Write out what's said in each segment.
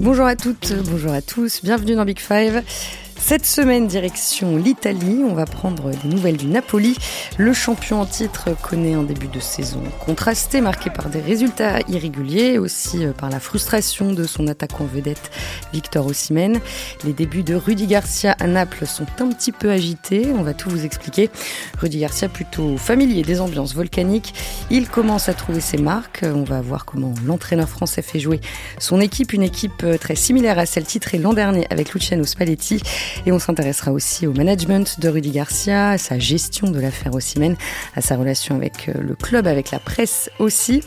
Bonjour à toutes, bonjour à tous, bienvenue dans Big Five. Cette semaine, direction l'Italie, on va prendre des nouvelles du Napoli. Le champion en titre connaît un début de saison contrasté, marqué par des résultats irréguliers, aussi euh, par la frustration de son attaquant vedette Victor Osimhen. Les débuts de Rudy Garcia à Naples sont un petit peu agités, on va tout vous expliquer. Rudy Garcia plutôt familier des ambiances volcaniques, il commence à trouver ses marques. On va voir comment l'entraîneur français fait jouer son équipe, une équipe euh, très similaire à celle titrée l'an dernier avec Luciano Spalletti. Et on s'intéressera aussi au management de Rudy Garcia, à sa gestion de l'affaire Ossimène, à sa relation avec euh, le club, avec la presse aussi.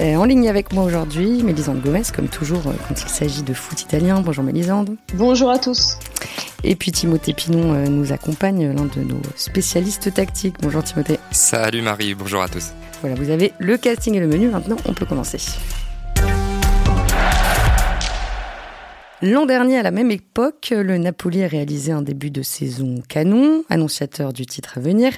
Euh, en ligne avec moi aujourd'hui, Mélisande Gomez, comme toujours euh, quand il s'agit de foot italien. Bonjour Mélisande. Bonjour à tous. Et puis Timothée Pinon nous accompagne, l'un de nos spécialistes tactiques. Bonjour Timothée. Salut Marie, bonjour à tous. Voilà, vous avez le casting et le menu. Maintenant, on peut commencer. L'an dernier, à la même époque, le Napoli a réalisé un début de saison canon, annonciateur du titre à venir,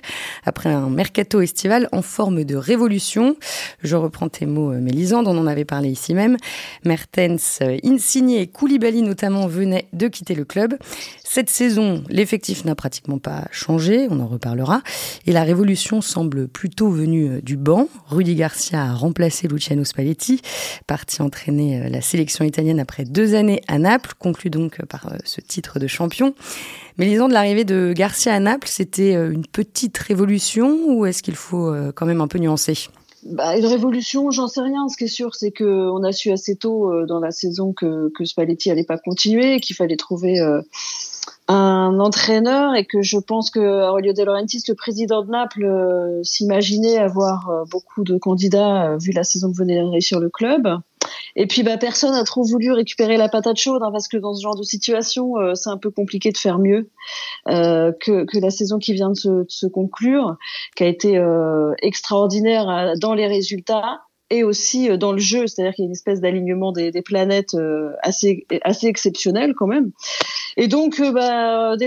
après un mercato estival en forme de révolution. Je reprends tes mots, Mélisande, on en avait parlé ici même. Mertens, Insigne et Koulibaly notamment venaient de quitter le club. Cette saison, l'effectif n'a pratiquement pas changé, on en reparlera, et la révolution semble plutôt venue du banc. Rudy Garcia a remplacé Luciano Spalletti, parti entraîner la sélection italienne après deux années à Naples conclut donc par euh, ce titre de champion. Mais lisant de l'arrivée de Garcia à Naples, c'était euh, une petite révolution ou est-ce qu'il faut euh, quand même un peu nuancer? Bah, une révolution, j'en sais rien. Ce qui est sûr, c'est que on a su assez tôt dans la saison que, que Spalletti allait pas continuer, qu'il fallait trouver un entraîneur et que je pense que Aurelio De Laurentiis, le président de Naples, s'imaginait avoir beaucoup de candidats vu la saison que venait réussir le club. Et puis bah personne n'a trop voulu récupérer la patate chaude hein, parce que dans ce genre de situation, euh, c'est un peu compliqué de faire mieux euh, que, que, la saison qui vient de se, de se conclure, qui a été euh, extraordinaire euh, dans les résultats et aussi euh, dans le jeu, c'est-à-dire qu'il y a une espèce d'alignement des, des, planètes assez assez exceptionnel quand même. Et donc, bah, De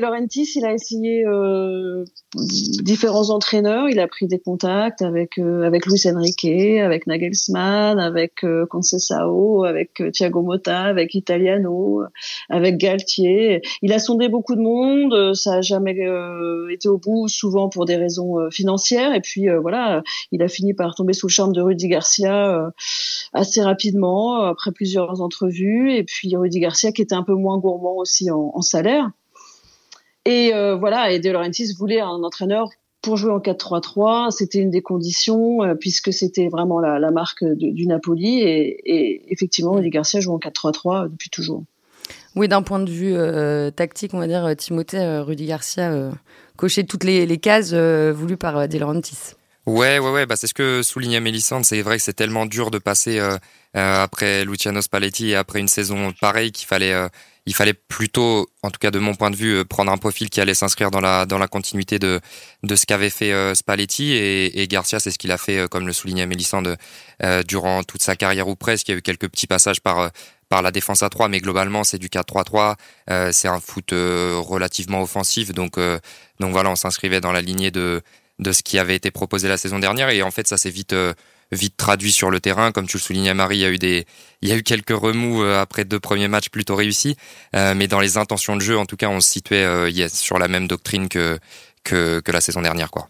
il a essayé euh, différents entraîneurs. Il a pris des contacts avec euh, avec Luis Enrique, avec Nagelsmann, avec euh, Conceição, avec euh, Thiago Motta, avec Italiano, avec Galtier. Il a sondé beaucoup de monde. Ça a jamais euh, été au bout, souvent pour des raisons financières. Et puis voilà, il a fini par tomber sous le charme de Rudy Garcia assez rapidement après plusieurs entrevues. Et puis Rudy Garcia qui était un peu moins gourmand aussi en, en salaire. Et euh, voilà, et De Laurentiis voulait un entraîneur pour jouer en 4-3-3. C'était une des conditions euh, puisque c'était vraiment la, la marque de, du Napoli. Et, et effectivement, Rudy Garcia joue en 4-3-3 depuis toujours. Oui, d'un point de vue euh, tactique, on va dire, Timothée, Rudy Garcia euh, cochait toutes les, les cases voulues par De Laurentiis. Ouais, ouais, ouais, bah c'est ce que soulignait Mélissande. C'est vrai que c'est tellement dur de passer après Luciano Spalletti et après une saison pareille qu'il fallait il fallait plutôt, en tout cas de mon point de vue, euh, prendre un profil qui allait s'inscrire dans la dans la continuité de de ce qu'avait fait euh, Spalletti et, et Garcia, c'est ce qu'il a fait, euh, comme le soulignait Mélissande, euh, durant toute sa carrière ou presque. Il y a eu quelques petits passages par par la défense à 3, mais globalement c'est du 4-3-3. Euh, c'est un foot relativement offensif, donc donc voilà, on s'inscrivait dans la lignée de de ce qui avait été proposé la saison dernière et en fait ça s'est vite vite traduit sur le terrain. Comme tu le soulignais, Marie, il y a eu des, il y a eu quelques remous euh, après deux premiers matchs plutôt réussis, euh, mais dans les intentions de jeu, en tout cas, on se situait euh, sur la même doctrine que que, la saison dernière. Quoi.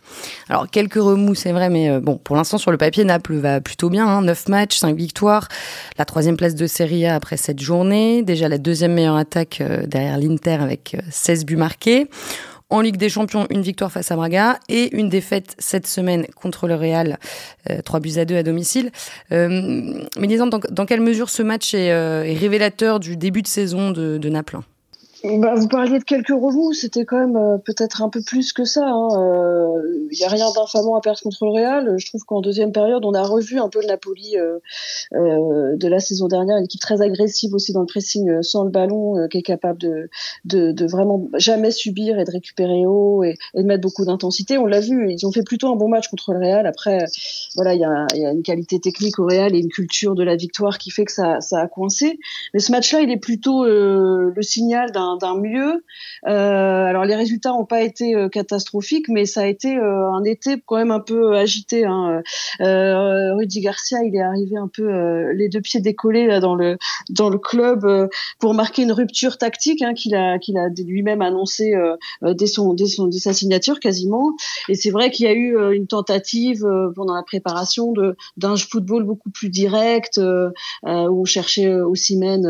Alors, quelques remous, c'est vrai, mais bon, pour l'instant, sur le papier, Naples va plutôt bien. Hein, 9 matchs, 5 victoires, la troisième place de Serie A après cette journée, déjà la deuxième meilleure attaque derrière l'Inter avec 16 buts marqués. En Ligue des Champions, une victoire face à Braga et une défaite cette semaine contre le Real, euh, 3 buts à 2 à domicile. Euh, mais disons, dans, quelle mesure ce match est, euh, est révélateur du début de saison de Naples? Bah, vous parliez de quelques remous, c'était quand même euh, peut-être un peu plus que ça. Il hein. n'y euh, a rien d'infamant à perdre contre le Real. Je trouve qu'en deuxième période, on a revu un peu le Napoli euh, de la saison dernière, une équipe très agressive aussi dans le pressing sans le ballon, qui est capable de, de, vraiment jamais subir et de récupérer haut et, de mettre beaucoup d'intensité. On l'a vu, ils ont fait plutôt un bon match contre le Real. Après, voilà, il y a, y a, une qualité technique au Real et une culture de la victoire qui fait que ça, ça a coincé. Mais ce match-là, il est plutôt le signal d'un d'un mieux. Euh, alors les résultats n'ont pas été euh, catastrophiques, mais ça a été euh, un été quand même un peu agité. Hein. Rudy Garcia, il est arrivé un peu les deux pieds décollés là, dans le dans le club pour marquer une rupture tactique hein, qu'il a qu'il a lui-même annoncé dès son dès son dès sa signature quasiment. Et c'est vrai qu'il y a eu une tentative pendant la préparation de d'un football beaucoup plus direct où on cherchait aussi même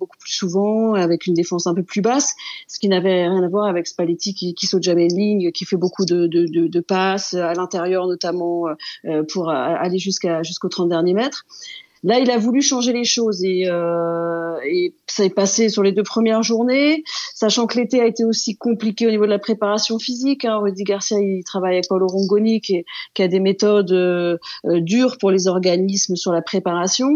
beaucoup plus souvent, avec une défense un peu plus basse, ce qui n'avait rien à voir avec Spalletti qui, saute jamais une ligne, qui fait beaucoup de, passes à l'intérieur notamment euh, pour aller jusqu'à jusqu'aux 30 derniers mètres. Là, il a voulu changer les choses et, euh, et ça est passé sur les deux premières journées, sachant que l'été a été aussi compliqué au niveau de la préparation physique. Hein. Rudy Garcia, il travaille avec Paulo Rongoni qui, qui a des méthodes euh, dures pour les organismes sur la préparation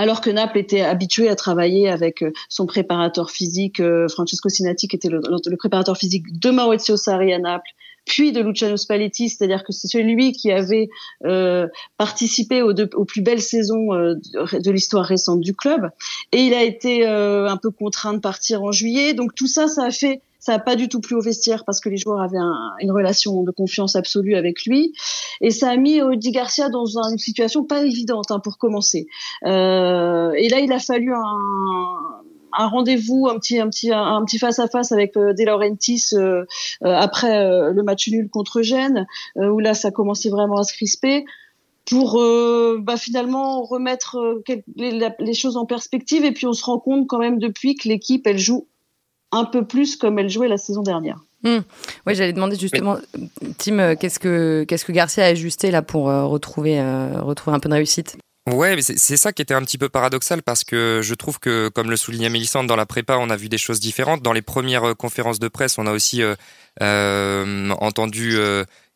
alors que Naples était habitué à travailler avec euh, son préparateur physique, euh, Francesco Sinati, qui était le, préparateur physique de Maurizio Sarri à Naples, puis de Luciano Spalletti, c'est-à-dire que c'est celui qui avait euh, participé aux, aux, plus belles saisons de l'histoire récente du club. Et il a été un peu contraint de partir en juillet. Donc tout ça, ça a fait ça n'a pas du tout plu au vestiaire parce que les joueurs avaient une relation de confiance absolue avec lui. Et ça a mis Rudy Garcia dans une situation pas évidente hein, pour commencer. Euh, et là, il a fallu un, rendez-vous, un petit, face à face avec euh, De Laurentiis euh, euh après le match nul contre Gênes, où là ça commençait vraiment à se crisper pour bah, finalement remettre les, choses en perspective et puis on se rend compte quand même depuis que l'équipe elle joue un peu plus comme elle jouait la saison dernière. Hmm. Oui, j'allais demander justement, Tim, euh, qu'est-ce que qu'est-ce que Garcia a ajusté là pour euh, retrouver euh, retrouver un peu de réussite? Ouais, mais c'est ça qui était un petit peu paradoxal parce que je trouve que, comme le soulignait Mélissande, dans la prépa, on a vu des choses différentes. Dans les premières conférences de presse, on a aussi entendu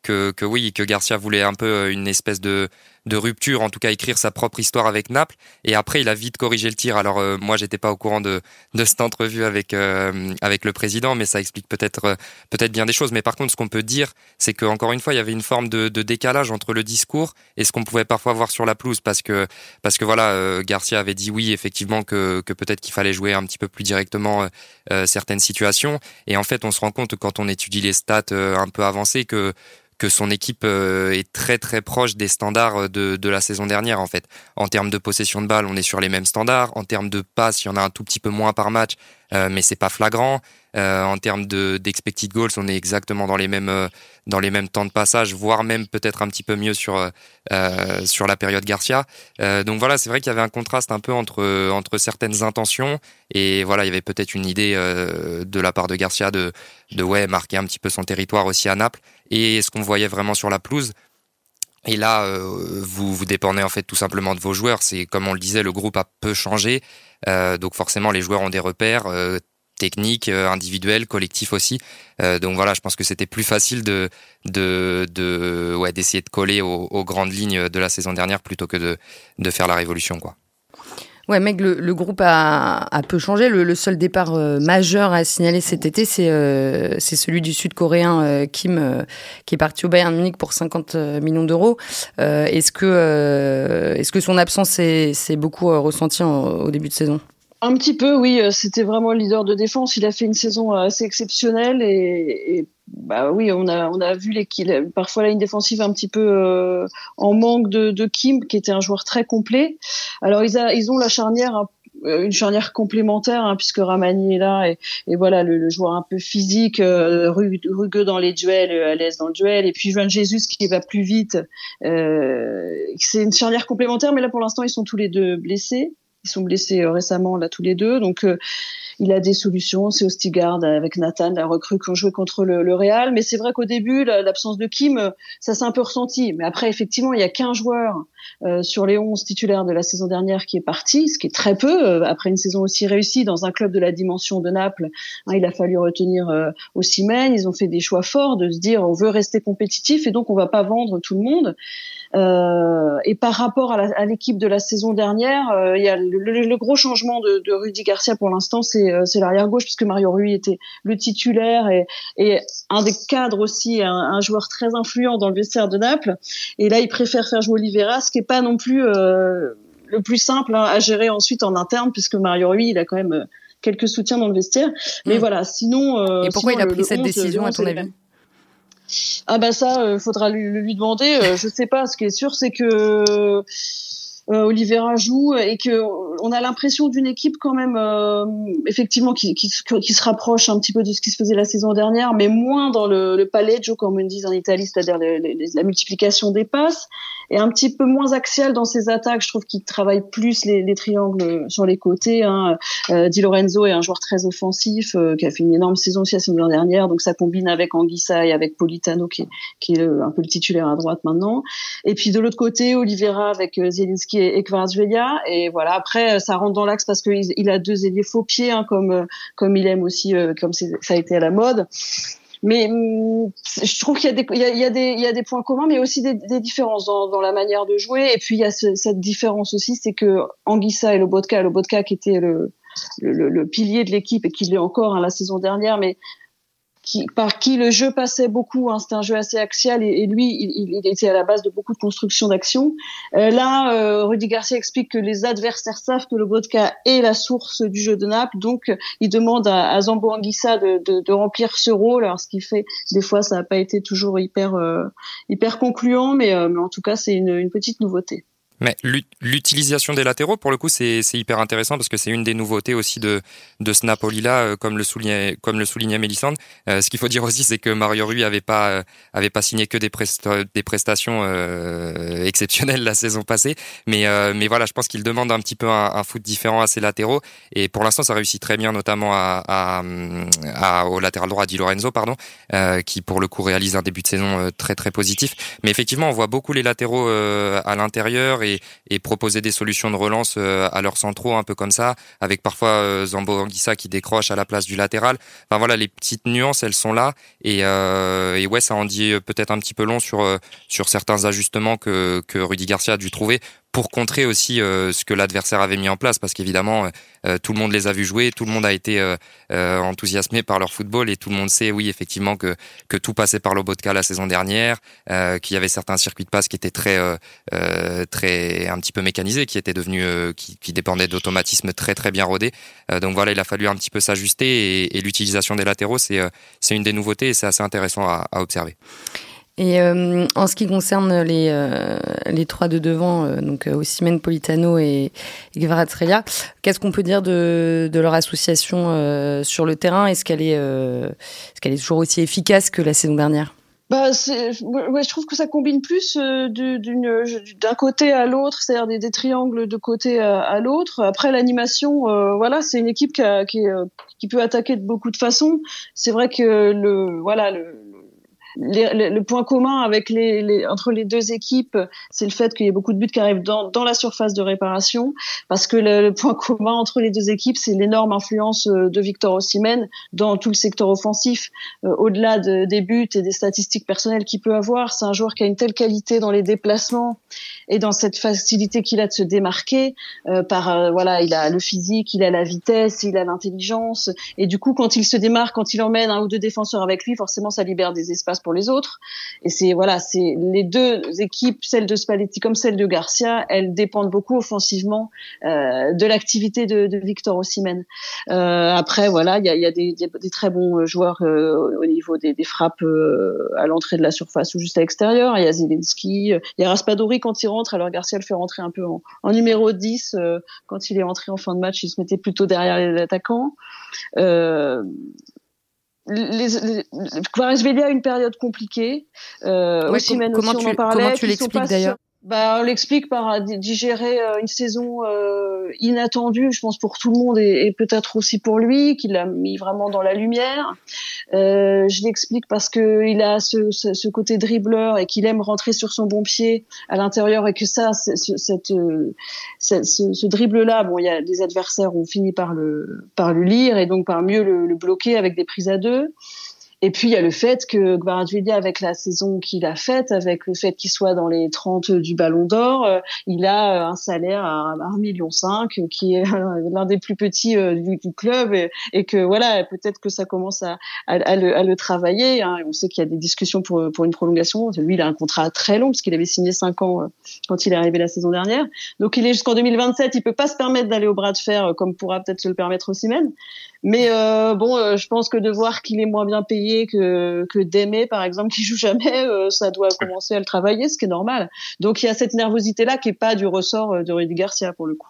que, que oui, que Garcia voulait un peu une espèce de de rupture, en tout cas écrire sa propre histoire avec Naples. Et après, il a vite corrigé le tir. Alors euh, moi, j'étais pas au courant de, de cette entrevue avec euh, avec le président, mais ça explique peut-être euh, peut-être bien des choses. Mais par contre, ce qu'on peut dire, c'est que encore une fois, il y avait une forme de, de décalage entre le discours et ce qu'on pouvait parfois voir sur la pelouse, parce que parce que voilà, Garcia avait dit oui, effectivement, que que peut-être qu'il fallait jouer un petit peu plus directement certaines situations. Et en fait, on se rend compte quand on étudie les stats un peu avancées que que son équipe euh, est très très proche des standards euh, de, de la saison dernière en fait. En termes de possession de balle, on est sur les mêmes standards. En termes de passes, il y en a un tout petit peu moins par match, euh, mais c'est pas flagrant. Euh, en termes de d'expected goals, on est exactement dans les mêmes dans les mêmes temps de passage, voire même peut-être un petit peu mieux sur sur la période Garcia. donc voilà, c'est vrai qu'il y avait un contraste un peu entre entre certaines intentions et voilà, il y avait peut-être une idée de la part de Garcia de de ouais marquer un petit peu son territoire aussi à Naples et ce qu'on voyait vraiment sur la pelouse. Et là, vous vous dépendez en fait tout simplement de vos joueurs. C'est comme on le disait, le groupe a peu changé, donc forcément les joueurs ont des repères euh, individuel, collectif aussi. Euh, donc voilà, je pense que c'était plus facile de de, de d'essayer de coller aux, aux, grandes lignes de la saison dernière plutôt que de de faire la révolution quoi. Ouais, mec, le, groupe a, peu changé. Le, seul départ euh, majeur à signaler cet été, c'est euh, celui du Sud-Coréen euh, Kim, qui est parti au Bayern Munich pour 50 millions d'euros. est-ce que est-ce que son absence s'est beaucoup ressentie au début de saison? Un petit peu, oui. C'était vraiment le leader de défense. Il a fait une saison assez exceptionnelle et, bah oui, on a on a vu les parfois la ligne défensive un petit peu euh, en manque de, de, Kim, qui était un joueur très complet. Alors ils, a, ils ont la charnière une charnière complémentaire hein, puisque Ramani est là et, et voilà le, joueur un peu physique rugueux dans les duels à l'aise dans le duel. Et puis Juan Jesus qui va plus vite euh, c'est une charnière complémentaire mais là pour l'instant ils sont tous les deux blessés. Ils sont blessés euh, récemment là tous les deux, donc euh, il a des solutions. C'est Ostigard avec Nathan, la recrue qui ont joué contre le, le Real. Mais c'est vrai qu'au début, l'absence de Kim, ça s'est un peu ressenti. Mais après, effectivement, il y a qu'un joueur euh, sur les 11 titulaires de la saison dernière qui est parti, ce qui est très peu après une saison aussi réussie dans un club de la dimension de Naples. Hein, il a fallu retenir euh, Ossimène. Ils ont fait des choix forts de se dire on veut rester compétitif et donc on va pas vendre tout le monde. Euh, et par rapport à l'équipe de la saison dernière, euh, il y a le, gros changement de, de Rudy Garcia pour l'instant, c'est euh, l'arrière gauche puisque Mario Rui était le titulaire et, et un des cadres aussi, un, un, joueur très influent dans le vestiaire de Naples. Et là, il préfère faire jouer Oliveira, ce qui est pas non plus le plus simple hein, à gérer ensuite en interne puisque Mario Rui, il a quand même quelques soutiens dans le vestiaire. Mais hmm. voilà, sinon. Et pourquoi il a pris cette décision à ton avis? Ah bah ça, il faudra lui, lui demander. je sais pas. Ce qui est sûr, c'est que euh, Olivera joue et que on a l'impression d'une équipe quand même euh, effectivement qui, qui, qui, se rapproche un petit peu de ce qui se faisait la saison dernière, mais moins dans le, le palleggio comme on dit en Italie, c'est-à-dire la multiplication des passes, et un petit peu moins axial dans ses attaques. Je trouve qu'il travaille plus les, les, triangles sur les côtés. Hein. Euh, Di Lorenzo est un joueur très offensif euh, qui a fait une énorme saison aussi la saison dernière, donc ça combine avec Anguissa et avec Politano qui, qui est un peu le titulaire à droite maintenant. Et puis de l'autre côté, Olivera avec Zielinski et, et Et voilà, après, ça rentre dans l'axe parce qu'il il a deux ailiers faux pieds, hein, comme, comme il aime aussi, euh, comme ça a été à la mode. Mais hum, je trouve qu'il y, y, il y a des points communs, mais aussi des, différences dans, la manière de jouer. Et puis il y a cette différence aussi, c'est que Anguissa et Lobotka, Lobotka qui était le, le, le, pilier de l'équipe et qui l'est encore hein, la saison dernière, mais qui, par qui le jeu passait beaucoup. Hein, C'était un jeu assez axial et, lui, il, il, était à la base de beaucoup de construction d'action. Euh, là, euh, Rudy Garcia explique que les adversaires savent que le vodka est la source du jeu de Naples, donc il demande à, à Zambo Anguissa de, de, de, remplir ce rôle. Alors, ce qui fait, des fois, ça n'a pas été toujours hyper euh, hyper concluant, mais, euh, mais en tout cas, c'est une, une petite nouveauté. Mais l'utilisation des latéraux, pour le coup, c'est hyper intéressant parce que c'est une des nouveautés aussi de, de ce Napoli-là, euh, comme le soulignait, comme le soulignait Mélissande. Euh, ce qu'il faut dire aussi, c'est que Mario Rui avait pas, euh, avait pas signé que des, prestations exceptionnelles la saison passée. Mais, mais voilà, je pense qu'il demande un petit peu un, foot différent à ses latéraux. Et pour l'instant, ça réussit très bien, notamment à, à, au latéral droit, Di Lorenzo, pardon, qui pour le coup réalise un début de saison très très positif. Mais effectivement, on voit beaucoup les latéraux à l'intérieur et, proposer des solutions de relance euh, à leurs centraux un peu comme ça, avec parfois euh, Zambo Anguissa qui décroche à la place du latéral. Enfin voilà, les petites nuances, elles sont là et, euh, et ouais, ça en dit peut-être un petit peu long sur certains ajustements que Rudy Garcia a dû trouver pour contrer aussi euh, ce que l'adversaire avait mis en place, parce qu'évidemment, euh, euh, tout le monde les a vus jouer, tout le monde a été enthousiasmé par leur football, et tout le monde sait, oui, effectivement, que, que tout passait par Lobotka la saison dernière, qu'il y avait certains circuits de passe qui étaient très, très un petit peu mécanisés, qui étaient devenus, qui, qui dépendaient d'automatismes très très bien rodés. donc voilà, il a fallu un petit peu s'ajuster, et, et l'utilisation des latéraux, c'est c'est une des nouveautés, et c'est assez intéressant à, à observer. Et euh, en ce qui concerne les, euh, les trois de devant, euh, donc Ossimène, Politano et, et qu'est-ce qu'on peut dire de, de leur association sur le terrain? Est-ce qu'elle est, est, qu'elle est toujours aussi efficace que la saison dernière? Bah, ouais, je trouve que ça combine plus d'un côté à l'autre, c'est-à-dire des, des, triangles de côté à, l'autre. Après l'animation, voilà, c'est une équipe qui, a, qui, qui, peut attaquer de beaucoup de façons. C'est vrai que le, voilà, le, le, point commun avec les, les, entre les deux équipes, c'est le fait qu'il y ait beaucoup de buts qui arrivent dans, dans la surface de réparation, parce que le, point commun entre les deux équipes, c'est l'énorme influence euh, de Victor Osimhen dans tout le secteur offensif. Euh, au-delà de, des buts et des statistiques personnelles qu'il peut avoir, c'est un joueur qui a une telle qualité dans les déplacements et dans cette facilité qu'il a de se démarquer. Euh, par voilà, il a le physique, il a la vitesse, il a l'intelligence, et du coup, quand il se démarque, quand il emmène un ou deux défenseurs avec lui, forcément, ça libère des espaces pour les autres. Et c'est voilà, c'est les deux équipes, celle de Spalletti comme celle de Garcia, elles dépendent beaucoup offensivement euh, de l'activité de, Victor Osimhen. Euh, après, voilà, il y a, des, très bons joueurs euh, au niveau des, frappes à l'entrée de la surface ou juste à l'extérieur. Il y a Zelensky, il y a Raspadori quand il rentre. Alors Garcia le fait rentrer un peu en, numéro 10 euh, quand il est entré en fin de match. Il se mettait plutôt derrière les attaquants. Euh, les, les, a une période compliquée. Euh, aussi, comment, tu, comment tu l'expliques d'ailleurs? Bah, on l'explique par digérer euh, une saison euh, inattendue, je pense pour tout le monde et, peut-être aussi pour lui, qu'il l'a mis vraiment dans la lumière. Euh, je l'explique parce que il a ce, ce, ce côté dribbleur et qu'il aime rentrer sur son bon pied à l'intérieur et que ça, cette, euh, ce, ce dribble-là, bon, il y a des adversaires ont fini par le par le lire et donc par mieux le, le bloquer avec des prises à deux. Et puis il y a le fait que Gvaradvili, avec la saison qu'il a faite, avec le fait qu'il soit dans les 30 du Ballon d'Or, euh, il a un salaire à 1,5 million, qui est l'un des plus petits du, club, et, que voilà, peut-être que ça commence à, le, à le, travailler. Hein. On sait qu'il y a des discussions pour, pour une prolongation. Lui, il a un contrat très long parce qu'il avait signé 5 ans quand il est arrivé la saison dernière. Donc il est jusqu'en 2027. Il peut pas se permettre d'aller au bras de fer comme pourra peut-être se le permettre Ossimène. Mais euh, bon, euh, je pense que de voir qu'il est moins bien payé que que Démé, par exemple, qui joue jamais, euh, ça doit commencer à le travailler, ce qui est normal. Donc il y a cette nervosité là qui est pas du ressort de Rudy Garcia pour le coup.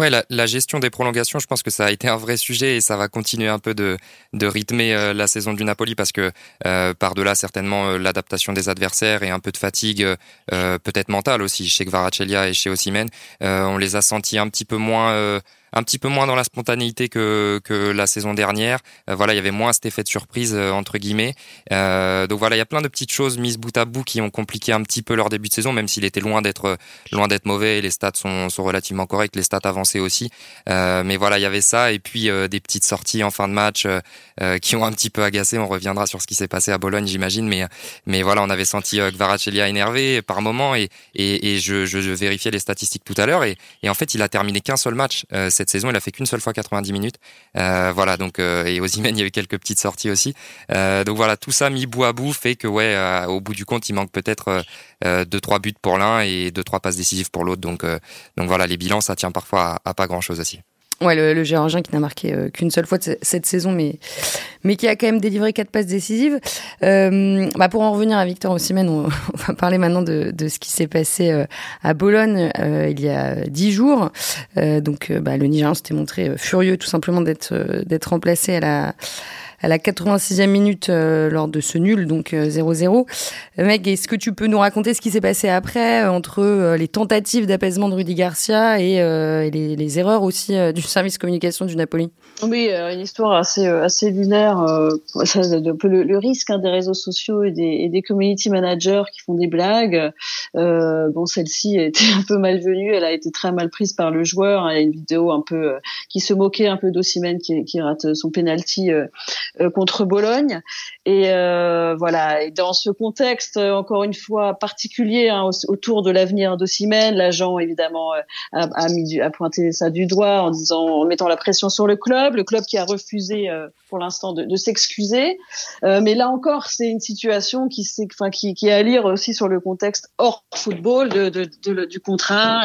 Ouais, la, la, gestion des prolongations, je pense que ça a été un vrai sujet et ça va continuer un peu de, de rythmer euh, la saison du Napoli parce que euh, par-delà certainement euh, l'adaptation des adversaires et un peu de fatigue peut-être mentale aussi chez Gvarachelia et chez Osimhen, on les a sentis un petit peu moins un petit peu moins dans la spontanéité que, que la saison dernière. Euh, voilà, il y avait moins cet effet de surprise euh, entre guillemets. Euh, donc voilà, il y a plein de petites choses mises bout à bout qui ont compliqué un petit peu leur début de saison, même s'il était loin d'être loin d'être mauvais. Et les stats sont, sont relativement corrects, les stats avancées aussi. mais voilà, il y avait ça et puis des petites sorties en fin de match qui ont un petit peu agacé. On reviendra sur ce qui s'est passé à Bologne, j'imagine, mais mais voilà, on avait senti euh, Gvarachelia énervé par moment et et, et je, je, je, vérifiais les statistiques tout à l'heure et, et en fait, il a terminé qu'un seul match cette saison. Il a fait qu'une seule fois 90 minutes. Euh, voilà, donc euh, et aux il y avait quelques petites sorties aussi. Euh, donc voilà, tout ça mis bout à bout fait que ouais, au bout du compte, il manque peut-être deux trois buts pour l'un et deux trois passes décisives pour l'autre. Donc donc voilà, les bilans ça tient parfois à pas grand chose aussi. Ouais, le, le Géorgien qui n'a marqué euh, qu'une seule fois cette saison, mais mais qui a quand même délivré quatre passes décisives. Euh, bah pour en revenir à Victor Osimhen, on, va parler maintenant de, de ce qui s'est passé euh, à Bologne euh, il y a dix jours. donc, bah, le Nigérian s'était montré furieux, tout simplement d'être d'être remplacé à la à la 86e minute euh, lors de ce nul, donc 0-0. Euh, Meg, est-ce que tu peux nous raconter ce qui s'est passé après euh, entre les tentatives d'apaisement de Rudy Garcia et, les, les, erreurs aussi du service communication du Napoli? Oui, une histoire assez assez lunaire. le, le, risque hein, des réseaux sociaux et des, et des, community managers qui font des blagues. Euh, bon, celle-ci été un peu malvenue. Elle a été très mal prise par le joueur. Il y a une vidéo un peu qui se moquait un peu d'Ossimène qui, qui rate son penalty euh, contre Bologne. Et euh, voilà. Et dans ce contexte, euh, encore une fois particulier hein, autour de l'avenir d'Ossimène, l'agent évidemment a, a, pointé ça du doigt en disant, en mettant la pression sur le club, le club qui a refusé pour l'instant de, de s'excuser. mais là encore, c'est une situation qui, enfin, qui, qui est à lire aussi sur le contexte hors football de, de, de du contrat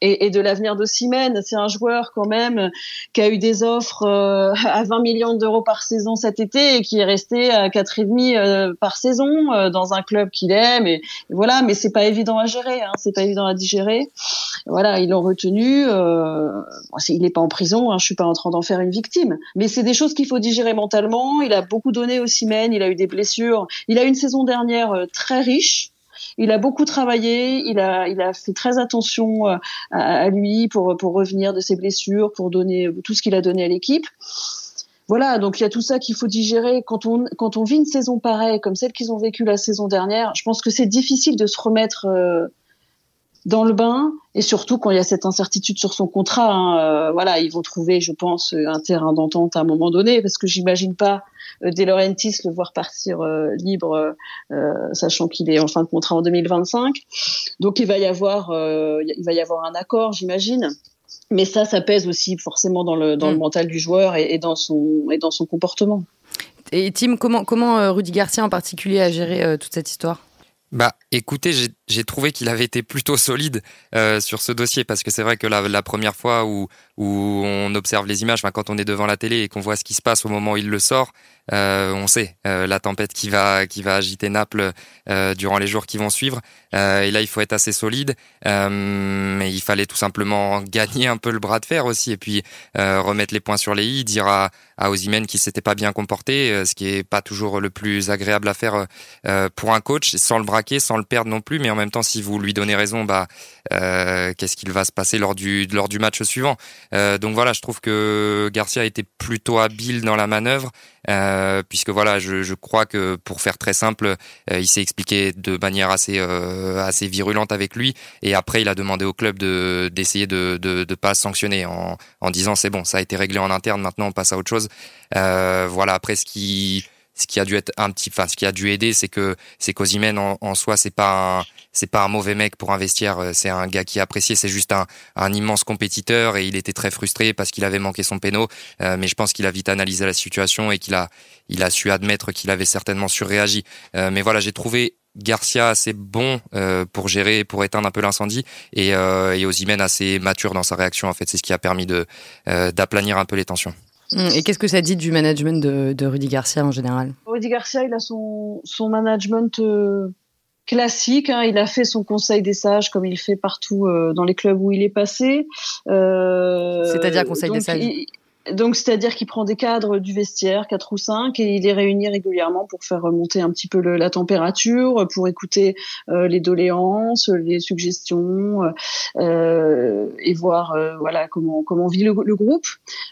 et, de l'avenir d'Ossimène. C'est un joueur quand même qui a eu des offres à 20 millions d'euros par saison cet été et qui est resté à quatre et demi euh, par saison euh, dans un club qu'il aime et, voilà mais c'est pas évident à gérer hein, c'est pas évident à digérer. Voilà ils l'ont retenu euh, il n'est pas en prison hein, je suis pas en train d'en faire une victime mais c'est des choses qu'il faut digérer mentalement. Il a beaucoup donné au Simen il a eu des blessures. Il a une saison dernière très riche. Il a beaucoup travaillé, il a, il a fait très attention à, à lui pour, pour revenir de ses blessures, pour donner tout ce qu'il a donné à l'équipe voilà, donc il y a tout ça qu'il faut digérer. Quand on, quand on vit une saison pareille, comme celle qu'ils ont vécue la saison dernière, je pense que c'est difficile de se remettre euh, dans le bain, et surtout quand il y a cette incertitude sur son contrat. Hein, euh, voilà, ils vont trouver, je pense, un terrain d'entente à un moment donné, parce que j'imagine pas euh, De Laurentiis le voir partir euh, libre, sachant qu'il est en fin de contrat en 2025. Donc il va y avoir, il va y avoir un accord, j'imagine. Mais ça, ça pèse aussi forcément dans le, dans le mm. mental du joueur et, et, dans son, et dans son comportement. Et Tim, comment, comment euh, Rudy Garcia en particulier a géré euh, toute cette histoire? Bah, écoutez, j'ai trouvé qu'il avait été plutôt solide euh, sur ce dossier parce que c'est vrai que la, première fois où, où on observe les images, quand on est devant la télé et qu'on voit ce qui se passe au moment où il le sort, euh, on sait euh, la tempête qui va qui va agiter Naples durant les jours qui vont suivre. Et là, il faut être assez solide, mais il fallait tout simplement gagner un peu le bras de fer aussi et puis remettre les points sur les i, dire à, à Ozymen qui s'était pas bien comporté, ce qui est pas toujours le plus agréable à faire pour un coach, sans le braquer, sans le perdre non plus, mais même temps, si vous lui donnez raison, bah qu'est-ce qu'il va se passer lors du lors du match suivant Donc voilà, je trouve que Garcia a été plutôt habile dans la manœuvre. Euh, puisque voilà, je, je, crois que pour faire très simple, euh, il s'est expliqué de manière assez euh, assez virulente avec lui, et après il a demandé au club de d'essayer de, de de pas sanctionner en en disant c'est bon, ça a été réglé en interne, maintenant on passe à autre chose. voilà, après ce qui ce qui a dû être un petit, enfin ce qui a dû aider, c'est que c'est en, en soi, c'est pas un, c'est pas un mauvais mec pour un vestiaire. Euh, c'est un gars qui est apprécié. C'est juste un, un, immense compétiteur et il était très frustré parce qu'il avait manqué son péno. Euh, mais je pense qu'il a vite analysé la situation et qu'il a, il a su admettre qu'il avait certainement surréagi. Euh, mais voilà, j'ai trouvé Garcia assez bon euh, pour gérer, pour éteindre un peu l'incendie, et, euh, et Ozimène assez mature dans sa réaction. En fait, c'est ce qui a permis de euh, d'aplanir un peu les tensions. Hum, et qu'est-ce que ça dit du management de, de Rudy Garcia en général? Rudy Garcia, il a son, son management euh, classique. Hein. Il a fait son conseil des sages comme il fait partout euh, dans les clubs où il est passé. Euh, C'est-à-dire conseil des sages il, donc, c'est-à-dire qu'il prend des cadres du vestiaire, quatre ou cinq, et il les réunit régulièrement pour faire remonter un petit peu le, la température, pour écouter euh, les doléances, les suggestions, euh, et voir euh, voilà comment comment vit le, le groupe.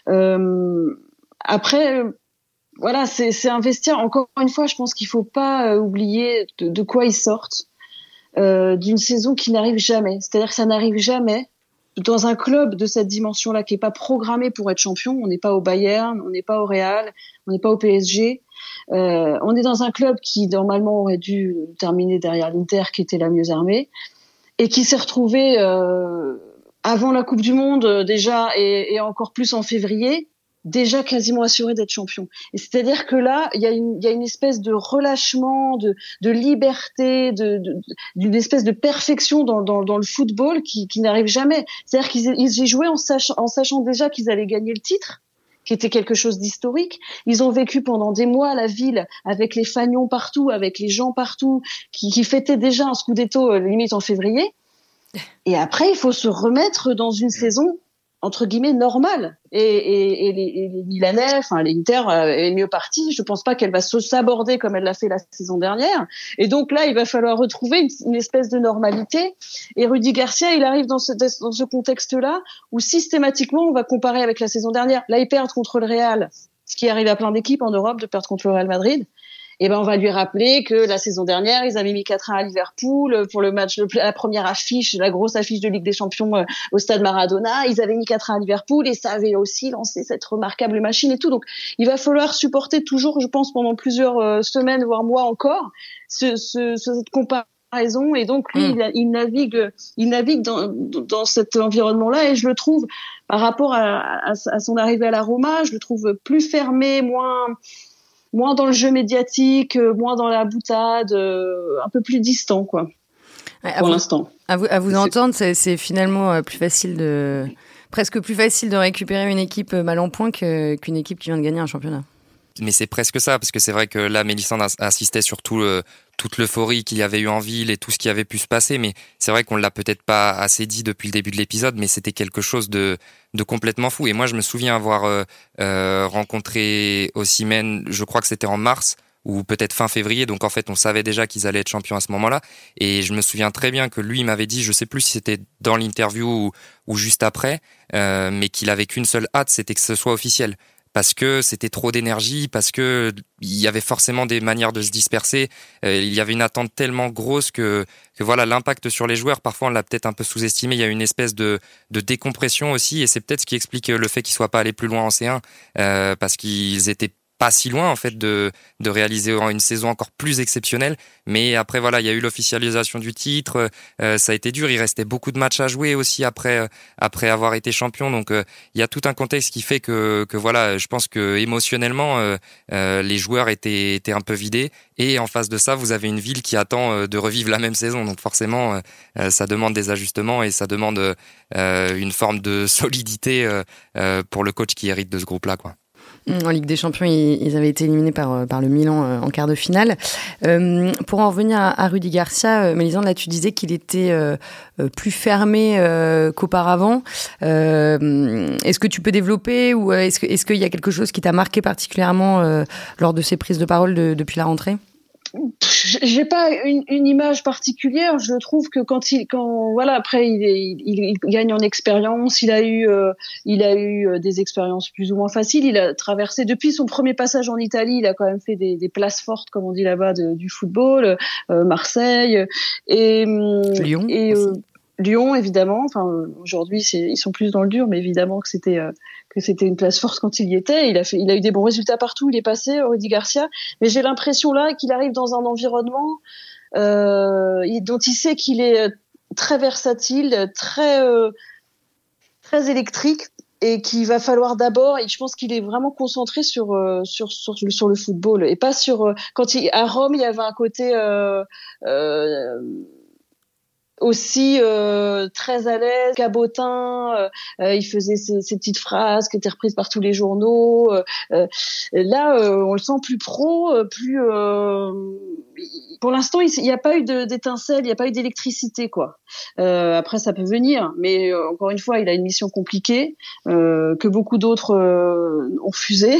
Euh, après. Voilà, c'est un vestiaire. Encore une fois, je pense qu'il faut pas euh, oublier de, de, quoi ils sortent d'une saison qui n'arrive jamais. C'est-à-dire que ça n'arrive jamais dans un club de cette dimension-là qui est pas programmé pour être champion, on n'est pas au Bayern, on n'est pas au Real, on n'est pas au PSG. Euh, on est dans un club qui normalement aurait dû terminer derrière l'Inter, qui était la mieux armée, et qui s'est retrouvé euh, avant la Coupe du Monde déjà et, et encore plus en février déjà quasiment assuré d'être champion. Et c'est-à-dire que là, il y, a une, il y a une espèce de relâchement, de, de liberté, de, d'une espèce de perfection dans, dans, dans le football qui, qui n'arrive jamais. C'est-à-dire qu'ils ils y jouaient en sachant, en sachant déjà qu'ils allaient gagner le titre qui était quelque chose d'historique. Ils ont vécu pendant des mois la ville avec les fagnons partout, avec les gens partout, qui, qui fêtaient déjà un scudetto euh, limite en février. Et après, il faut se remettre dans une saison entre guillemets normale et, et, et, les, les, Milanais, enfin l'Inter euh, est mieux partie. Je pense pas qu'elle va se saborder comme elle l'a fait la saison dernière. Et donc là, il va falloir retrouver une, une espèce de normalité. Et Rudy Garcia, il arrive dans ce, dans ce contexte-là où systématiquement on va comparer avec la saison dernière. Là, ils perdent contre le Real, ce qui arrive à plein d'équipes en Europe de perdre contre le Real Madrid eh ben on va lui rappeler que la saison dernière, ils avaient mis 4-1 à Liverpool pour le match, la première affiche, la grosse affiche de Ligue des Champions euh, au stade Maradona. Ils avaient mis 4-1 à Liverpool et ça avait aussi lancé cette remarquable machine et tout. Donc, il va falloir supporter toujours, je pense, pendant plusieurs euh, semaines, voire mois encore, ce, ce, cette comparaison et donc lui mm. il, il, navigue il navigue dans, dans cet environnement là et je le trouve par rapport à, à, à son arrivée à la Roma je le trouve plus fermé moins moins dans le jeu médiatique, euh, moins dans la boutade, euh, un peu plus distant, quoi. Ouais, pour l'instant. À vous, à vous entendre, c'est finalement euh, plus facile de, presque plus facile de récupérer une équipe mal en point qu'une équipe qui vient de gagner un championnat mais c'est presque ça, parce que c'est vrai que là, Mélissande insistait sur tout le, toute l'euphorie qu'il y avait eu en ville et tout ce qui avait pu se passer, mais c'est vrai qu'on l'a peut-être pas assez dit depuis le début de l'épisode, mais c'était quelque chose de, complètement fou. Et moi, je me souviens avoir euh, euh, rencontré Ossimène, je crois que c'était en mars, ou peut-être fin février. Donc en fait, on savait déjà qu'ils allaient être champions à ce moment-là. Et je me souviens très bien que lui m'avait dit, je sais plus si c'était dans l'interview ou, juste après, euh, mais qu'il avait qu'une seule hâte, c'était que ce soit officiel parce que c'était trop d'énergie, parce que il y avait forcément des manières de se disperser. Euh, il y avait une attente tellement grosse que, voilà l'impact sur les joueurs. Parfois, on l'a peut-être un peu sous-estimé. Il y a une espèce de, de décompression aussi, et c'est peut-être ce qui explique le fait qu'ils soient pas allés plus loin en C1, euh, parce qu'ils étaient pas si loin en fait de, de réaliser une saison encore plus exceptionnelle. Mais après voilà, il y a eu l'officialisation du titre, euh, ça a été dur. Il restait beaucoup de matchs à jouer aussi après euh, après avoir été champion. Donc euh, il y a tout un contexte qui fait que que voilà, je pense que émotionnellement euh, les joueurs étaient étaient un peu vidés. Et en face de ça, vous avez une ville qui attend de revivre la même saison. Donc forcément, ça demande des ajustements et ça demande une forme de solidité pour le coach qui hérite de ce groupe-là, quoi. En Ligue des Champions, ils, avaient été éliminés par, euh, par le Milan euh, en quart de finale. Euh, pour en revenir à, Rudy Garcia, euh, Mélisande, là tu disais qu'il était euh, plus fermé euh, qu'auparavant. est-ce que tu peux développer ou est-ce qu'il est y a quelque chose qui t'a marqué particulièrement lors de ses prises de parole de, depuis la rentrée? J'ai pas une, une, image particulière. Je trouve que quand il, quand voilà, après il, il, il gagne en expérience. Il a eu, euh, il a eu euh, des expériences plus ou moins faciles. Il a traversé depuis son premier passage en Italie. Il a quand même fait des, des places fortes, comme on dit là-bas, du football, euh, Marseille et Lyon. Et, Lyon, évidemment. Enfin, aujourd'hui, ils sont plus dans le dur, mais évidemment que c'était c'était une place forte quand il y était. Il a fait, il a eu des bons résultats partout. Il est passé, Rudy Garcia. Mais j'ai l'impression là qu'il arrive dans un environnement dont il sait qu'il est très versatile, très très électrique et qu'il va falloir d'abord et je pense qu'il est vraiment concentré sur euh, sur, sur le football et pas sur euh, quand il à Rome il y avait un côté euh, euh aussi euh, très à l'aise, cabotin. Euh, euh, il faisait ses, petites phrases qui étaient reprises par tous les journaux. là, on le sent plus pro, plus. Pour l'instant, il n'y a pas eu d'étincelle, il n'y a pas eu d'électricité, quoi. après, ça peut venir, mais encore une fois, il a une mission compliquée que beaucoup d'autres ont fusée,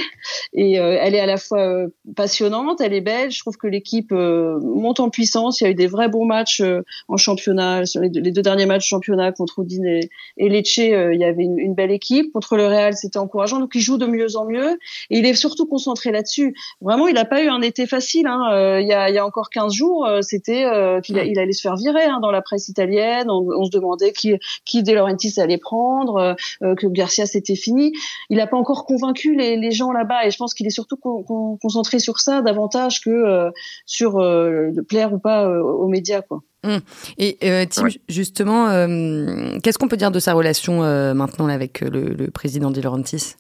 et elle est à la fois passionnante, elle est belle. Je trouve que l'équipe monte en puissance. Il y a eu des vrais bons matchs en championnat sur les deux, derniers matchs championnat contre Udine et, et Lecce, euh, il y avait une, belle équipe. Contre le Real, c'était encourageant. Donc il joue de mieux en mieux et il est surtout concentré là-dessus. Vraiment, il n'a pas eu un été facile. Hein. Euh, il, y a, encore 15 jours, euh, c'était qu'il il allait se faire virer hein, dans la presse italienne. On, se demandait qui, qui De Laurentiis allait prendre, que Garcia c'était fini. Il n'a pas encore convaincu les, les gens là-bas et je pense qu'il est surtout concentré sur ça davantage que sur de plaire ou pas aux médias. Quoi. Hum. Et euh, Tim, justement, euh, qu'est-ce qu'on peut dire de sa relation euh, maintenant avec le, président De Laurentiis?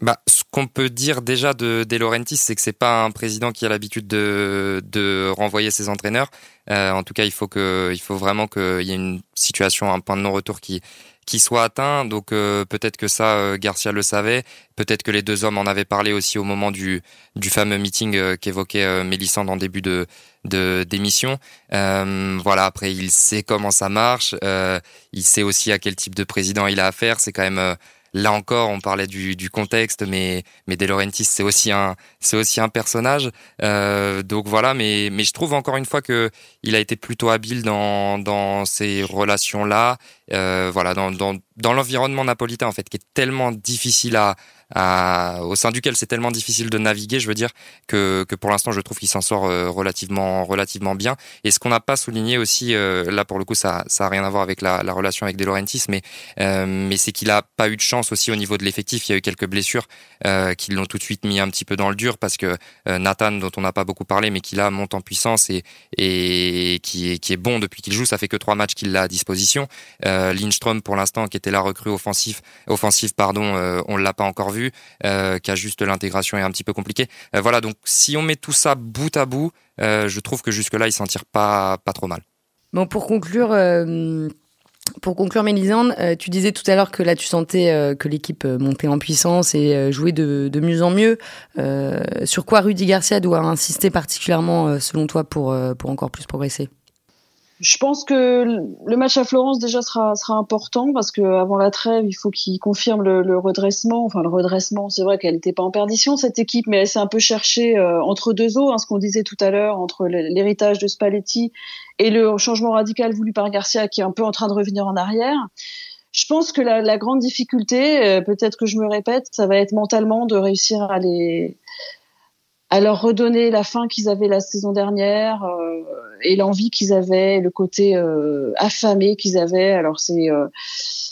Bah, ce qu'on peut dire déjà de De Laurentiis, c'est que c'est pas un président qui a l'habitude de, de renvoyer ses entraîneurs. en tout cas, il faut que, il faut vraiment qu'il y ait une situation, un point de non-retour qui qui soit atteint. Donc euh, peut-être que ça, euh, Garcia le savait. Peut-être que les deux hommes en avaient parlé aussi au moment du, du fameux meeting euh, qu'évoquait Mélissande en début de d'émission. voilà. Après, il sait comment ça marche. il sait aussi à quel type de président il a affaire. C'est quand même Là encore, on parlait du, du contexte, mais mais De Laurentiis c'est aussi un c'est aussi un personnage. Euh, donc voilà, mais mais je trouve encore une fois que il a été plutôt habile dans dans ces relations là. Euh, voilà, dans dans dans l'environnement napolitain en fait, qui est tellement difficile à au sein duquel c'est tellement difficile de naviguer, je veux dire, que, que pour l'instant, je trouve qu'il s'en sort euh, relativement, relativement bien. Et ce qu'on n'a pas souligné aussi, euh, là pour le coup, ça, ça a rien à voir avec la, la relation avec De Laurentiis, mais, euh, mais c'est qu'il a pas eu de chance aussi au niveau de l'effectif. Il y a eu quelques blessures qui l'ont tout de suite mis un petit peu dans le dur parce que Nathan, dont on n'a pas beaucoup parlé, mais qui là monte en puissance et, et qui, est, qui est bon depuis qu'il joue, ça fait que trois matchs qu'il a à disposition. Lindstrom, pour l'instant, qui était la recrue offensif, offensive, pardon, on l'a pas encore vu vu, euh, juste l'intégration est un petit peu compliquée. Euh, voilà, donc si on met tout ça bout à bout, euh, je trouve que jusque-là, il s'en tire pas, pas trop mal. Bon, pour conclure, pour conclure, Mélisande, tu disais tout à l'heure que là, tu sentais que l'équipe montait en puissance et jouait de, de, mieux en mieux. sur quoi Rudy Garcia doit insister particulièrement, selon toi, pour, pour encore plus progresser? Je pense que le match à Florence déjà sera, sera important parce que avant la trêve, il faut qu'il confirme le, le, redressement. Enfin, le redressement, c'est vrai qu'elle n'était pas en perdition cette équipe, mais elle s'est un peu cherchée euh, entre deux eaux, hein, ce qu'on disait tout à l'heure, entre l'héritage de Spalletti et le changement radical voulu par Garcia, qui est un peu en train de revenir en arrière. Je pense que la, la grande difficulté, euh, peut-être que je me répète, ça va être mentalement de réussir à les à leur redonner la fin qu'ils avaient la saison dernière euh, et l'envie qu'ils avaient, le côté euh, affamé qu'ils avaient. Alors c'est euh,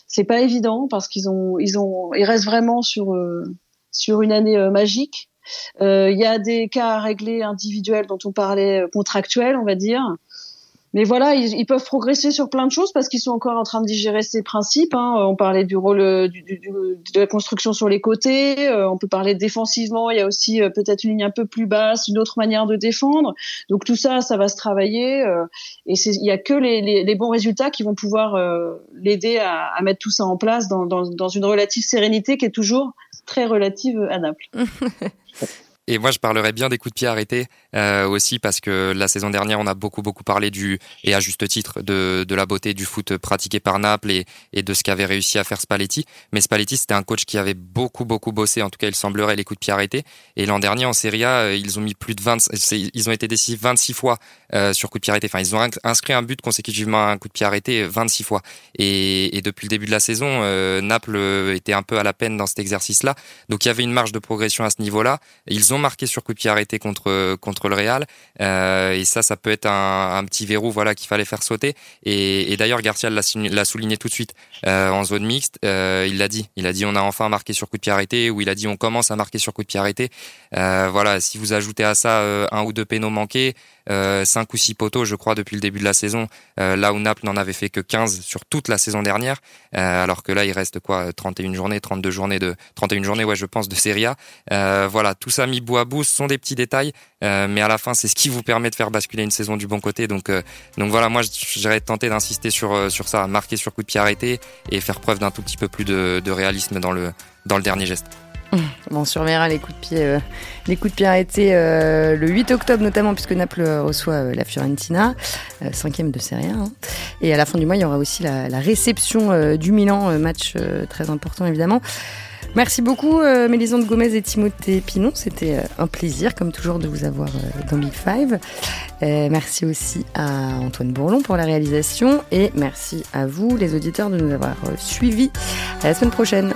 c'est pas évident parce qu'ils ont ils ont ils restent vraiment sur euh, sur une année magique. Il y a des cas à régler individuels dont on parlait contractuels, on va dire. Mais voilà, ils, peuvent progresser sur plein de choses parce qu'ils sont encore en train de digérer ces principes. Hein. On parlait du rôle euh, de la construction sur les côtés. Euh, on peut parler défensivement. Il y a aussi euh, peut-être une ligne un peu plus basse, une autre manière de défendre. Donc tout ça, ça va se travailler. et il y a que les, bons résultats qui vont pouvoir l'aider à, mettre tout ça en place dans, dans une relative sérénité qui est toujours très relative à Naples. Et moi, je parlerais bien des coups de pied arrêtés euh, aussi parce que la saison dernière, on a beaucoup beaucoup parlé du et à juste titre de, de la beauté du foot pratiqué par Naples et, et de ce qu'avait réussi à faire Spalletti. Mais Spalletti, c'était un coach qui avait beaucoup beaucoup bossé. En tout cas, il semblerait les coups de pied arrêtés. Et l'an dernier en Serie A, euh, ils ont mis plus de 20, ils ont été décisifs 26 fois euh, sur coup de pied arrêté. Enfin, ils ont inscrit un but consécutivement à un coup de pied arrêté 26 fois. Et, et depuis le début de la saison, euh, Naples était un peu à la peine dans cet exercice-là. Donc il y avait une marge de progression à ce niveau-là. Ils ont marqué sur coup de pied arrêté contre le Real. et ça, ça peut être un, petit verrou, voilà, qu'il fallait faire sauter. Et, d'ailleurs, Garcia l'a souligné tout de suite en zone mixte. il l'a dit. Il a dit, on a enfin marqué sur coup de pied arrêté, ou il a dit, on commence à marquer sur coup de pied arrêté. voilà, si vous ajoutez à ça un ou deux pénaux manqués, euh, 5 ou 6 poteaux, je crois, depuis le début de la saison, euh, là où Naples n'en avait fait que 15 sur toute la saison dernière, euh, alors que là, il reste quoi 31 journées, 32 journées de 31 journées, ouais, je pense, de Serie A. Euh, voilà, tout ça mis bout à bout, ce sont des petits détails, mais à la fin, c'est ce qui vous permet de faire basculer une saison du bon côté. Donc, donc voilà, moi, j'aurais tenté d'insister sur sur ça, marquer sur coup de pied arrêté et faire preuve d'un tout petit peu plus de, de réalisme dans le dans le dernier geste. on surveillera les coups de pied, euh, les coups de pied arrêtés euh, le 8 octobre notamment puisque Naples reçoit euh, la Fiorentina, cinquième de Serie. Hein. Et à la fin du mois, il y aura aussi la, réception du Milan, match très important évidemment. Merci beaucoup Mélisande Gomez et Timothée Pinon, c'était un plaisir comme toujours de vous avoir dans Big Five. merci aussi à Antoine Bourlon pour la réalisation et merci à vous les auditeurs de nous avoir suivis. À la semaine prochaine.